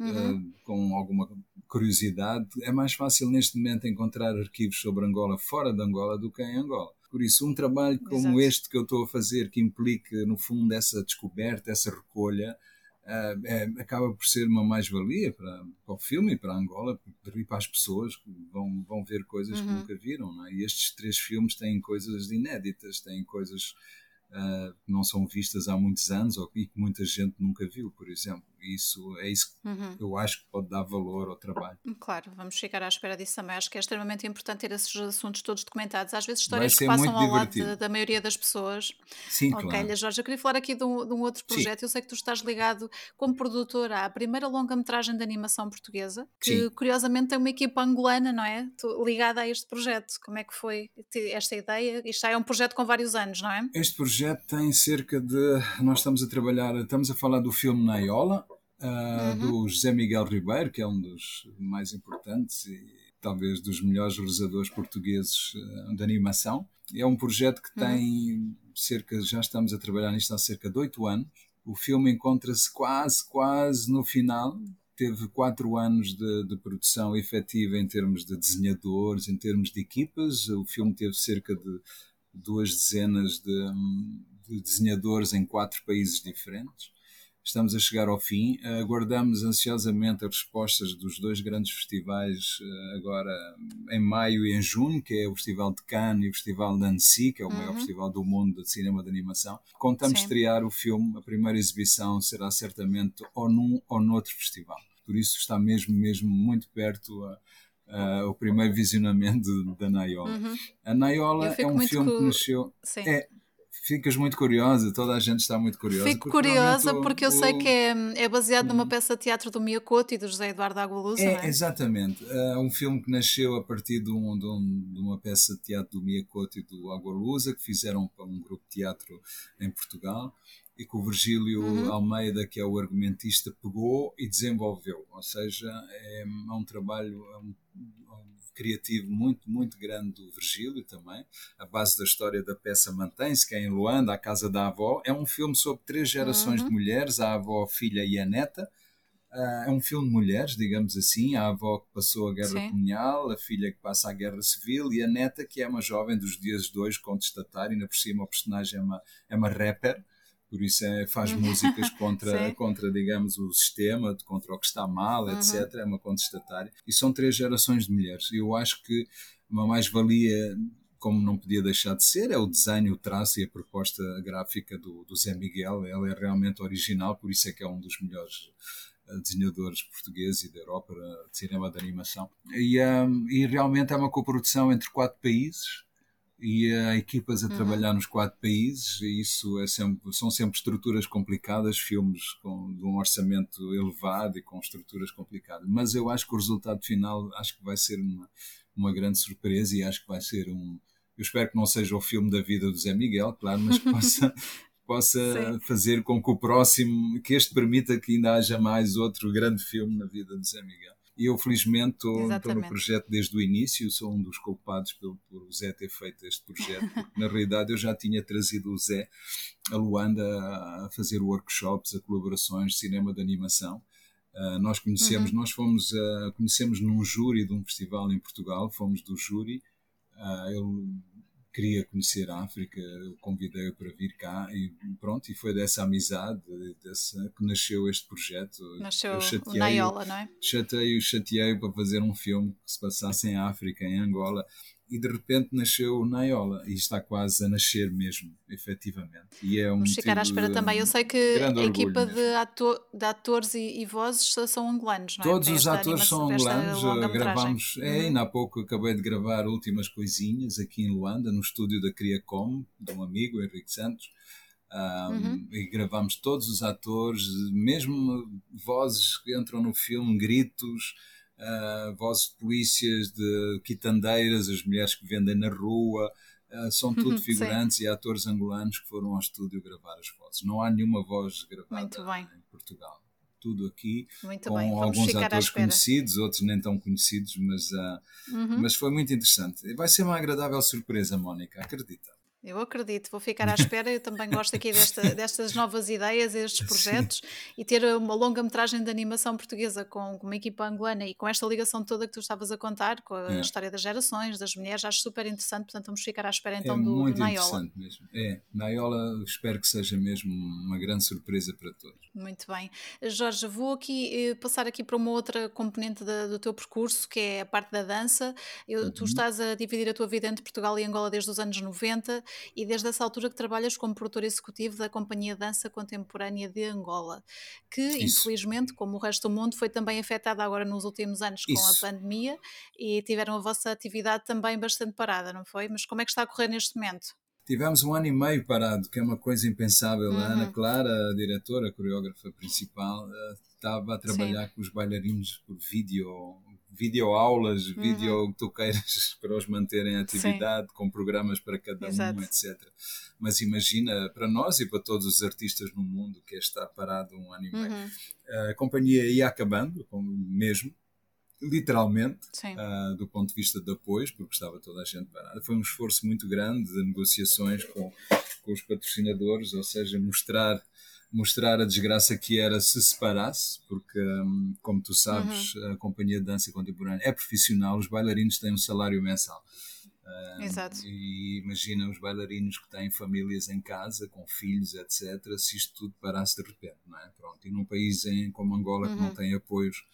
uh, uhum. uh, com alguma curiosidade. É mais fácil neste momento encontrar arquivos sobre Angola fora de Angola do que em Angola. Por isso, um trabalho como Exato. este que eu estou a fazer, que implica, no fundo, essa descoberta, essa recolha, Uh, é, acaba por ser uma mais-valia para, para, o filme e para Angola e para as pessoas que vão, vão ver coisas uhum. que nunca viram. É? E estes três filmes têm coisas inéditas, têm coisas uh, que não são vistas há muitos anos ou, e que muita gente nunca viu, por exemplo. Isso é isso que uhum. eu acho que pode dar valor ao trabalho. Claro, vamos ficar à espera disso também. Acho que é extremamente importante ter esses assuntos todos documentados. Às vezes histórias que passam ao divertido. lado da, da, maioria das pessoas. Sim, ok, claro. Jorge, eu queria falar aqui de um, de um outro projeto. Sim. Eu sei que tu estás ligado como produtora à primeira longa-metragem de animação portuguesa, que Sim. curiosamente tem uma equipa angolana, não é? Tu, ligada a este projeto. Como é que foi esta ideia? Isto é um projeto com vários anos, não é? Este projeto tem cerca de. Nós estamos a trabalhar, estamos a falar do filme na Iola, uh, uhum. do José Miguel Ribeiro, que é um dos mais importantes e talvez dos melhores realizadores portugueses uh, de animação. É um projeto que uhum. tem cerca, já estamos a trabalhar nisto há cerca de oito anos. O filme encontra-se quase, quase no final, teve quatro anos de, de, produção efetiva em termos de desenhadores, em termos de equipas. O filme teve cerca de duas dezenas de, de desenhadores em quatro países diferentes. Estamos a chegar ao fim. Aguardamos ansiosamente as respostas dos dois grandes festivais, eh, agora em maio e em junho, que é o Festival de Cannes e o Festival de Annecy, que é o uhum. maior festival do mundo de cinema de animação. Contamos Sim. estrear o filme, a primeira exibição será certamente ou num ou noutro festival. Por isso está mesmo, mesmo muito perto a, Uh, o primeiro visionamento da Naiola. Uhum. A Naiola é um filme que nasceu. Sim. É, ficas muito curiosa, toda a gente está muito curiosa. Fico curiosa porque eu o... sei que é, é baseado numa uhum. peça de teatro do Miyakoto e do José Eduardo Agualusa, é, é? Exatamente. É um filme que nasceu a partir de, um, de, um, de, uma peça de teatro do Miyakoto e do Agualusa, que fizeram para um grupo de teatro em Portugal e que o Virgílio uhum. Almeida, que é o argumentista, pegou e desenvolveu. Ou seja, é, é um trabalho, é um, criativo muito, muito grande do Virgílio também. A base da história da peça mantém-se, que é em Luanda, a casa da avó. É um filme sobre três gerações uhum. de mulheres, a avó, a filha e a neta. Uh, é um filme de mulheres, digamos assim, a avó que passou a guerra Sim. colonial, a filha que passa a guerra civil e a neta que é uma jovem dos dias de hoje, contestatária, ainda por cima o personagem é uma, é uma rapper, por isso é, faz uhum. músicas contra, contra, digamos, o sistema, contra o que está mal, uhum. etc. É uma contestatária. E são três gerações de mulheres. Eu acho que uma mais-valia, como não podia deixar de ser, é o desenho, o traço e a proposta gráfica do, do Zé Miguel. Ela é realmente original, por isso é que é um dos melhores eh, desenhadores portugueses e da Europa de cinema de animação. E, um, e realmente é uma coprodução entre quatro países e há equipas a uhum. trabalhar nos quatro países e isso é sempre, são sempre estruturas complicadas, filmes com de um orçamento elevado e com estruturas complicadas. Mas eu acho que o resultado final acho que vai ser uma, uma grande surpresa e acho que vai ser um. Eu espero que não seja o filme da vida do Zé Miguel, claro, mas que possa, possa fazer com que o próximo, que este permita que ainda haja mais outro grande filme na vida do Zé Miguel. E eu, felizmente, estou, no projeto desde o início, sou um dos culpados pelo, por o Zé ter feito este projeto, porque na realidade eu já tinha trazido o Zé a Luanda a fazer workshops, a colaborações de cinema de animação. Uh, nós conhecemos, uhum. nós fomos, uh, conhecemos num júri de um festival em Portugal, fomos do júri. Uh, ele queria conhecer a África, eu convidei-o para vir cá e pronto, e foi dessa amizade dessa, que nasceu este projeto. Nasceu o Naiola, não é? Chatei, chateei para fazer um filme que se passasse em África, em Angola, e de repente nasceu o Naiola e está quase a nascer mesmo, efetivamente. E é um Vamos ficar à espera também. Eu sei que a equipa de, ator, de, atores e, e, vozes são angolanos, não é? Todos os atores são angolanos. Gravamos, é, uhum. ainda há pouco acabei de gravar últimas coisinhas aqui em Luanda, no estúdio da Criacom, de um amigo, Henrique Santos. Um, uhum. E gravamos todos os atores, mesmo vozes que entram no filme, gritos uh, vozes de polícias, de quitandeiras, as mulheres que vendem na rua, uh, são tudo figurantes e atores angolanos que foram ao estúdio gravar as vozes. Não há nenhuma voz gravada em Portugal. Tudo aqui, muito com alguns atores conhecidos, outros nem tão conhecidos, mas, uh, uhum. mas foi muito interessante. Vai ser uma agradável surpresa, Mónica, acredita. Eu acredito, vou ficar à espera. Eu também gosto aqui desta, destas novas ideias, estes projetos Sim. e ter uma longa-metragem de animação portuguesa com, com, uma equipa angolana e com esta ligação toda que tu estavas a contar, com a é. história das gerações, das mulheres, acho super interessante. Portanto, vamos ficar à espera então é do, muito do Naiola. Interessante mesmo. É, Naiola, espero que seja mesmo uma grande surpresa para todos. Muito bem. Jorge, vou aqui eh, passar aqui para uma outra componente da, do teu percurso, que é a parte da dança. Eu, uhum. Tu estás a dividir a tua vida entre Portugal e Angola desde os anos 90 e desde essa altura que trabalhas como produtor executivo da Companhia Dança Contemporânea de Angola, que Isso. infelizmente, como o resto do mundo, foi também afetada agora nos últimos anos com Isso. a pandemia e tiveram a vossa atividade também bastante parada, não foi? Mas como é que está a correr neste momento? Tivemos um ano e meio parado, que é uma coisa impensável. Uhum. A Ana uhum. Clara, a diretora, a coreógrafa principal, eh, estava a trabalhar Sim. com os bailarinos por vídeo videoaulas, uhum. video toqueiras para os manterem em atividade, Sim. com programas para cada Exato. um, etc. Mas imagina, para nós e para todos os artistas no mundo, que é estar parado um ano e meio. Uhum. A companhia ia acabando, mesmo, literalmente, uh, do ponto de vista de apoios, porque estava toda a gente parada. Foi um esforço muito grande de negociações com, com os patrocinadores, ou seja, mostrar mostrar a desgraça que era se separasse, porque, hum, como tu sabes, uhum. a Companhia de Dança Contemporânea é profissional, os bailarinos têm um salário mensal. Um, Exato. E imagina os bailarinos que têm famílias em casa, com filhos, etc., se isto tudo parasse de repente, não é? Pronto. E num país em, como Angola uhum. que não uhum. tem apoios,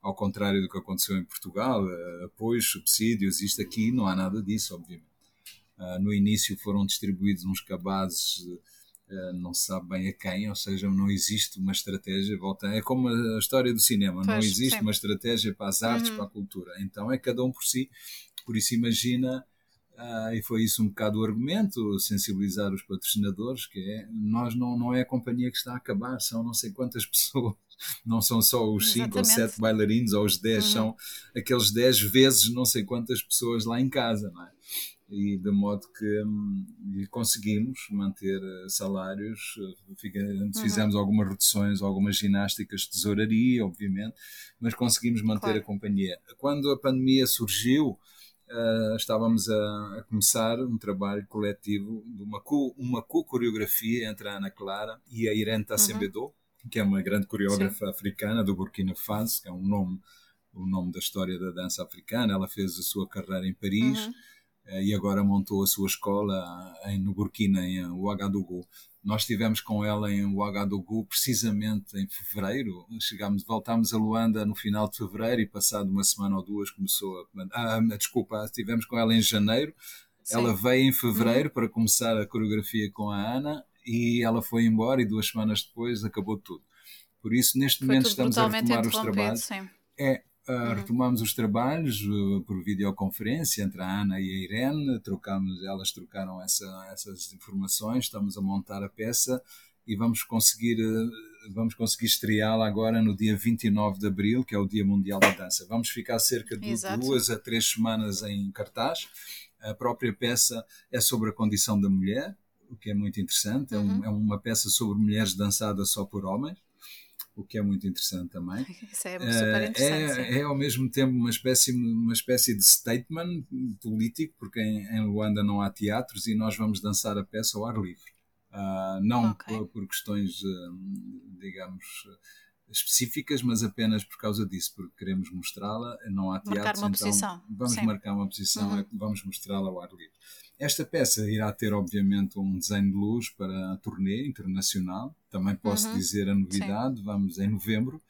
ao contrário do que aconteceu em Portugal, uh, apoios, subsídios, isto aqui não há nada disso, obviamente. Uh, no início foram distribuídos uns cabazes. Eh, não se sabe bem a quem, ou seja, não existe uma estratégia. Volta, é como a história do cinema, pois, não existe sim. uma estratégia para as artes, uhum. para a cultura. Então é cada um por si. Por isso, imagina, uh, e foi isso um bocado o argumento, sensibilizar os patrocinadores, que é nós não, não é a companhia que está a acabar, são não sei quantas pessoas. Não são só os 5 ou 7 bailarinos ou os 10, uhum. são aqueles 10 vezes não sei quantas pessoas lá em casa, não é? E de modo que hum, conseguimos manter eh, salários, eh, uhum. fizemos uhum. algumas reduções, algumas ginásticas de tesouraria, obviamente, mas conseguimos manter claro. a companhia. Quando a pandemia surgiu, uh, estávamos a, a, começar um trabalho coletivo de uma, co, uma co-coreografia entre a Ana Clara e a Irene Tassembedo, uhum. que é uma grande coreógrafa Sim. africana do Burkina Faso, que é um nome, o nome da história da dança africana. Ela fez a sua carreira em Paris. Uhum e agora montou a sua escola em, no Burkina, em Ouagadougou. Nós estivemos com ela em Ouagadougou precisamente em fevereiro. Chegámos, voltámos a Luanda no final de fevereiro e passado uma semana ou duas começou a... Ah, ah desculpa, estivemos com ela em janeiro. Sim. Ela veio em fevereiro uhum. para começar a coreografia com a Ana e ela foi embora e duas semanas depois acabou tudo. Por isso, neste Foi momento, estamos a retomar os trabalhos. Sim. É, Uh, retomamos os trabalhos uh, por videoconferência entre a Ana e a Irene, trocamos, elas trocaram essa, essas informações, estamos a montar a peça e vamos conseguir, uh, vamos conseguir estreá-la agora no dia 29 de Abril, que é o Dia Mundial da Dança. Vamos ficar cerca de Exato. duas a três semanas em cartaz. A própria peça é sobre a condição da mulher, o que é muito interessante. Uhum. É, um, uhum. é uma peça sobre mulheres dançadas só por homens o que é muito interessante também. Isso é super eh, interessante. É, é, ao mesmo tempo uma espécie, uma espécie de statement político, porque em, em Luanda não há teatros e nós vamos dançar a peça ao ar livre. Uh, não okay. por, por, questões, uh, digamos, específicas, mas apenas por causa disso, porque queremos mostrá-la. Não há teatros, então posição. vamos Sim. marcar uma posição, uhum. vamos mostrá-la ao ar livre. Esta peça irá ter, obviamente, um desenho de luz para a turnê internacional. Também posso uhum. dizer a novidade, Sim. vamos em novembro.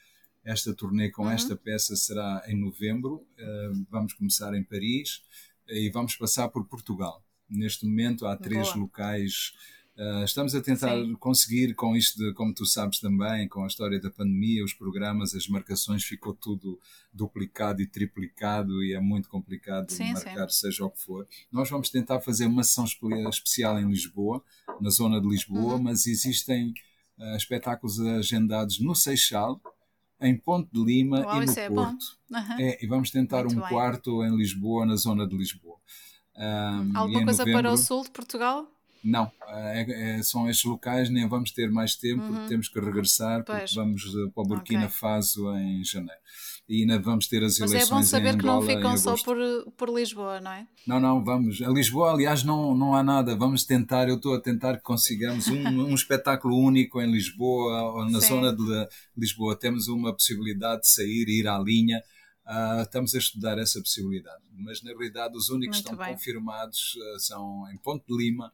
Esta turnê com uhum. esta peça será em novembro. Uh, vamos começar em Paris e vamos passar por Portugal. Neste momento há três Boa. locais Uh, estamos a tentar Sim. conseguir com isto, de, como tu sabes também, com a história da pandemia, os programas, as marcações, ficou tudo duplicado e triplicado e é muito complicado sim, marcar, sim. seja o que for. Nós vamos tentar fazer uma sessão especial em Lisboa, na zona de Lisboa, uhum. mas existem uh, espetáculos agendados no Seixal, em Ponte de Lima Uau, e no é Porto. Uhum. É, e vamos tentar muito um bem. quarto em Lisboa, na zona de Lisboa. Um, Alguma coisa novembro, para o sul de Portugal? Não, é, é, são estes locais, nem vamos ter mais tempo, uhum. porque temos que regressar, pois. porque vamos eh, para o Burkina okay. Faso em janeiro. E ainda vamos ter as Mas eleições Mas é bom saber que não ficam só por, por Lisboa, não é? Não, não, vamos. A Lisboa, aliás, não, não há nada. Vamos tentar, eu estou a tentar que consigamos um, um espetáculo único em Lisboa, ou na Sim. zona de Lisboa. Temos uma possibilidade de sair e ir à linha. Uh, estamos a estudar essa possibilidade. Mas, na realidade, os únicos que estão bem. confirmados uh, são em Ponte de Lima,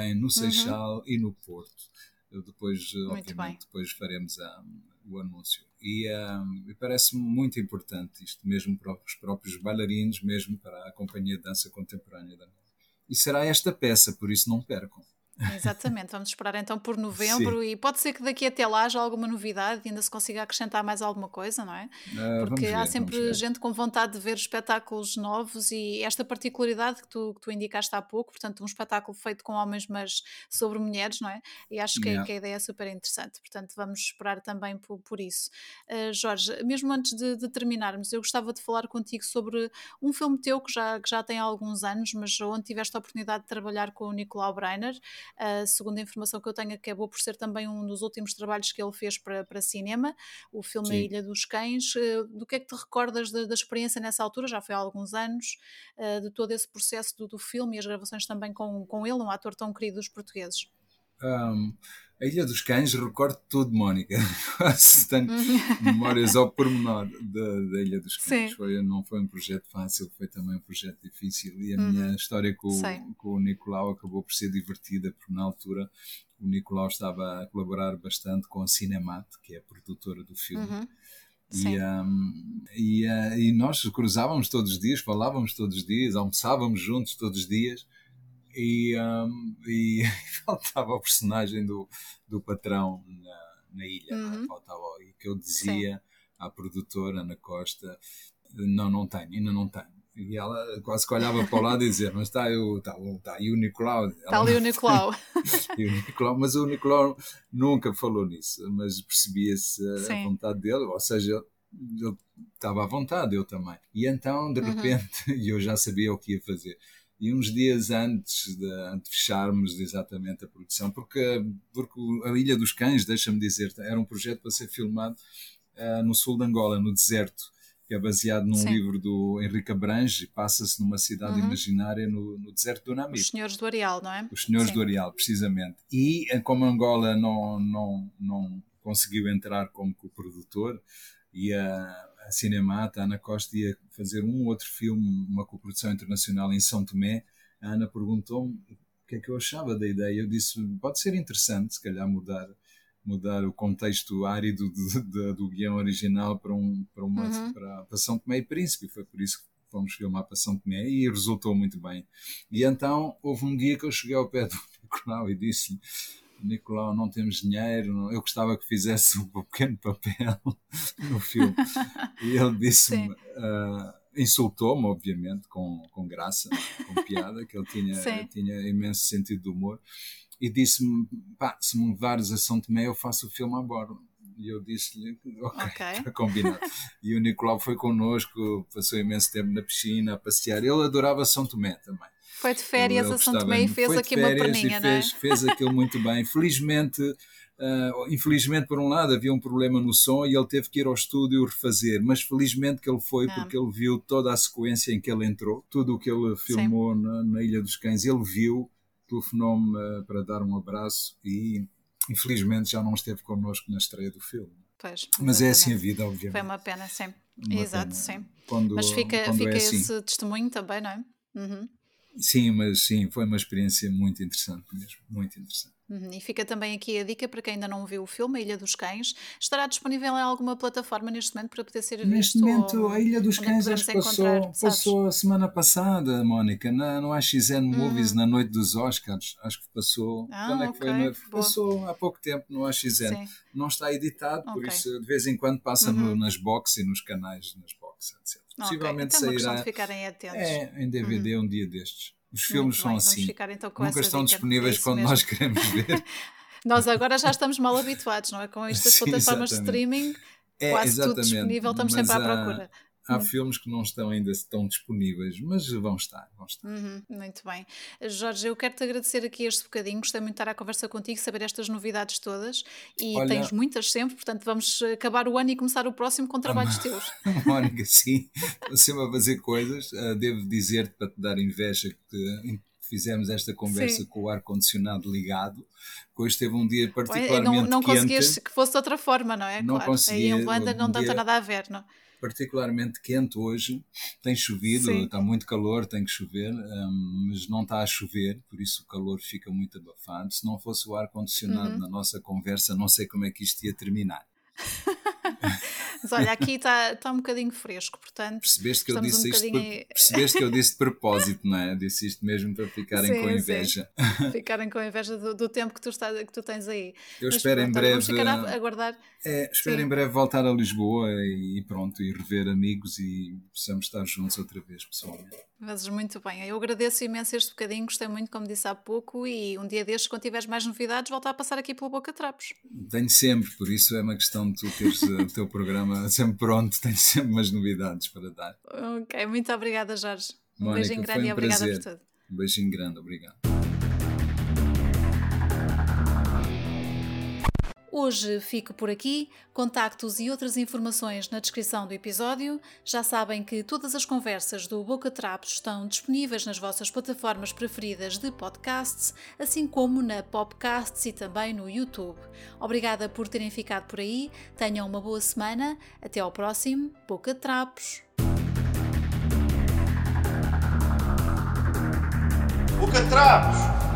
em, no Seixal uhum. e no Porto. Depois, muito obviamente, bem. depois faremos um, o anúncio. E um, parece-me muito importante isto, mesmo para os próprios bailarinos, mesmo para a Companhia de Dança Contemporânea da E será esta peça, por isso não percam. Exatamente, vamos esperar então por novembro Sim. e pode ser que daqui até lá haja alguma novidade e ainda se consiga acrescentar mais alguma coisa, não é? Uh, Porque ver, há sempre gente com vontade de ver espetáculos novos e esta particularidade que tu, que tu indicaste há pouco, portanto, um espetáculo feito com homens, mas sobre mulheres, não é? E acho que, yeah. que a ideia é super interessante, portanto, vamos esperar também por, por isso. Uh, Jorge, mesmo antes de, de, terminarmos, eu gostava de falar contigo sobre um filme teu que já, que já tem alguns anos, mas onde tiveste a oportunidade de trabalhar com o Nicolau Breiner. Uh, segundo a informação que eu tenho, acabou por ser também um dos últimos trabalhos que ele fez para, para cinema, o filme Sim. A Ilha dos Cães. Uh, do que é que te recordas da, da, experiência nessa altura? Já foi há alguns anos, uh, de todo esse processo do, do filme e as gravações também com, com ele, um ator tão querido dos portugueses. Um, A Ilha dos Cães, recordo tudo, Mónica. Tenho uhum. memórias ao pormenor da, da Ilha dos Cães. Foi, não foi um projeto fácil, foi também um projeto difícil. E a uhum. minha história com, com o Nicolau acabou por ser divertida, porque na altura o Nicolau estava a colaborar bastante com a Cinemat, que é a produtora do filme. Uhum. E, um, e, uh, e, nós cruzávamos todos os dias, falávamos todos os dias, almoçávamos juntos todos os dias e, um, e faltava o personagem do, do patrão na, na ilha, uhum. faltava, e que eu dizia Sim. à produtora Ana Costa, não, não tenho, ainda não tenho. E ela quase que olhava para o lado e dizia, mas está, eu, está, está aí o Nicolau. Está ali o Nicolau. e o Nicolau. Mas o Nicolau nunca falou nisso, mas percebia-se a vontade dele, ou seja, ele estava à vontade, eu também. E então, de uhum. repente, uhum. eu já sabia o que ia fazer e uns dias antes de, de, fecharmos exatamente a produção, porque, porque a Ilha dos Cães, deixa-me dizer, era um projeto para ser filmado uh, no sul de Angola, no deserto, que é baseado num Sim. livro do Henrique Abrange, passa-se numa cidade uhum. imaginária no, no, deserto do Namib. Os Senhores do Areal, não é? Os Senhores Sim. do Areal, precisamente. E eh, como Angola não, não, não conseguiu entrar como co-produtor, e a a Cinemata, a Ana Costa ia fazer um outro filme, uma coprodução internacional em São Tomé. A Ana perguntou-me o que é que eu achava da ideia. Eu disse, pode ser interessante, se calhar mudar mudar o contexto árido do, do, do guião original para, um, para, uma, uhum. para, para São Tomé e Príncipe. Foi por isso que fomos filmar para São Tomé e resultou muito bem. E então houve um dia que eu cheguei ao pé do Nicolau e disse-lhe Nicolau, não temos dinheiro, eu gostava que fizesse um pequeno papel no filme. E ele disse-me, uh, insultou-me, obviamente, com, com graça, com piada, que ele tinha, tinha imenso sentido de humor, e disse-me, pá, se me levares a São Tomé, eu faço o filme a bordo. E eu disse-lhe, ok, okay. está combinado. E o Nicolau foi connosco, passou imenso tempo na piscina, a passear. Ele adorava São Tomé também. Foi de férias a São Tomé e fez aqui uma perninha, não é? Fez, fez aquilo muito bem. Felizmente, uh, infelizmente, por um lado, havia um problema no som e ele teve que ir ao estúdio refazer, mas felizmente que ele foi ah. porque ele viu toda a sequência em que ele entrou, tudo o que ele filmou na, na, Ilha dos Cães, ele viu, telefonou-me uh, para dar um abraço e infelizmente já não esteve connosco na estreia do filme. Pois, mas é assim a vida, obviamente. Foi uma pena, sim. Uma Exato, pena. sim. Quando, mas fica, fica é assim. esse testemunho também, não é? Uhum. Sim, mas sim, foi uma experiência muito interessante mesmo, muito interessante. Uhum, e fica também aqui a dica para quem ainda não viu o filme, A Ilha dos Cães. Estará disponível em alguma plataforma neste momento para poder ser visto? Neste momento, ou, A Ilha dos é Cães acho que passou, passou a semana passada, Mónica, na, no AXN Movies, uhum. na noite dos Oscars. Acho que passou. Ah, quando é que okay, foi? Passou há pouco tempo no AXN. Sim. Não está editado, okay. por isso de vez em quando passa uhum. no, nas boxes e nos canais, nas boxes, etc. Possivelmente okay. então, é sairá. De ficarem atentos. É, em DVD uhum. um dia destes. Os filmes são assim. Ficar, então, Nunca estão dica. disponíveis é quando mesmo. nós queremos ver. nós agora já estamos mal habituados, não é? Com estas plataformas de streaming, é, quase tudo disponível, estamos sempre à procura. Há hum. filmes que não estão ainda tão disponíveis, mas vão estar. Vão estar. Uhum, muito bem. Jorge, eu quero-te agradecer aqui este bocadinho. Gostei muito de estar à conversa contigo, saber estas novidades todas. E Olha, tens muitas sempre, portanto, vamos acabar o ano e começar o próximo com trabalhos teus. Mónica, sim. Estou sempre a fazer coisas. Uh, devo dizer-te, para te dar inveja, que fizemos esta conversa Sim. com o ar-condicionado ligado, hoje teve um dia particularmente não, não quente. conseguias que fosse de outra forma, não é? Não claro. Aí em Luanda não tem nada a ver, não particularmente quente hoje. Tem chovido, Sim. está muito calor, tem que chover, um, mas não está a chover, por isso o calor fica muito abafado. Se não fosse o ar-condicionado uhum. na nossa conversa, não sei como é que isto ia terminar. Mas olha, aqui está tá um bocadinho fresco, portanto. Percebeste que, eu disse, um isto por, percebeste que eu disse de propósito, não é? Disse isto mesmo para ficarem sim, com inveja. Sim. Ficarem com inveja do, do, tempo que tu, está, que tu tens aí. Eu Mas, espero pronto, em breve. Vamos a aguardar. É, espero sim. em breve voltar a Lisboa e pronto, e rever amigos e possamos estar juntos outra vez, pessoalmente. Fazes muito bem. Eu agradeço imenso este bocadinho, gostei muito, como disse há pouco, e um dia destes, quando tiveres mais novidades, volta a passar aqui pela Boca Trapos. Tenho sempre, por isso é uma questão de tu teres eh, o teu programa sempre pronto, tenho sempre umas novidades para dar. Ok, muito obrigada, Jorge. Um Mónica, beijinho grande um e obrigada por tudo. Um beijinho grande, obrigado. Hoje fico por aqui. Contactos e outras informações na descrição do episódio. Já sabem que todas as conversas do Boca Trapos estão disponíveis nas vossas plataformas preferidas de podcasts, assim como na Popcasts e também no YouTube. Obrigada por terem ficado por aí. Tenham uma boa semana. Até ao próximo Boca Trapos. Boca Trapos!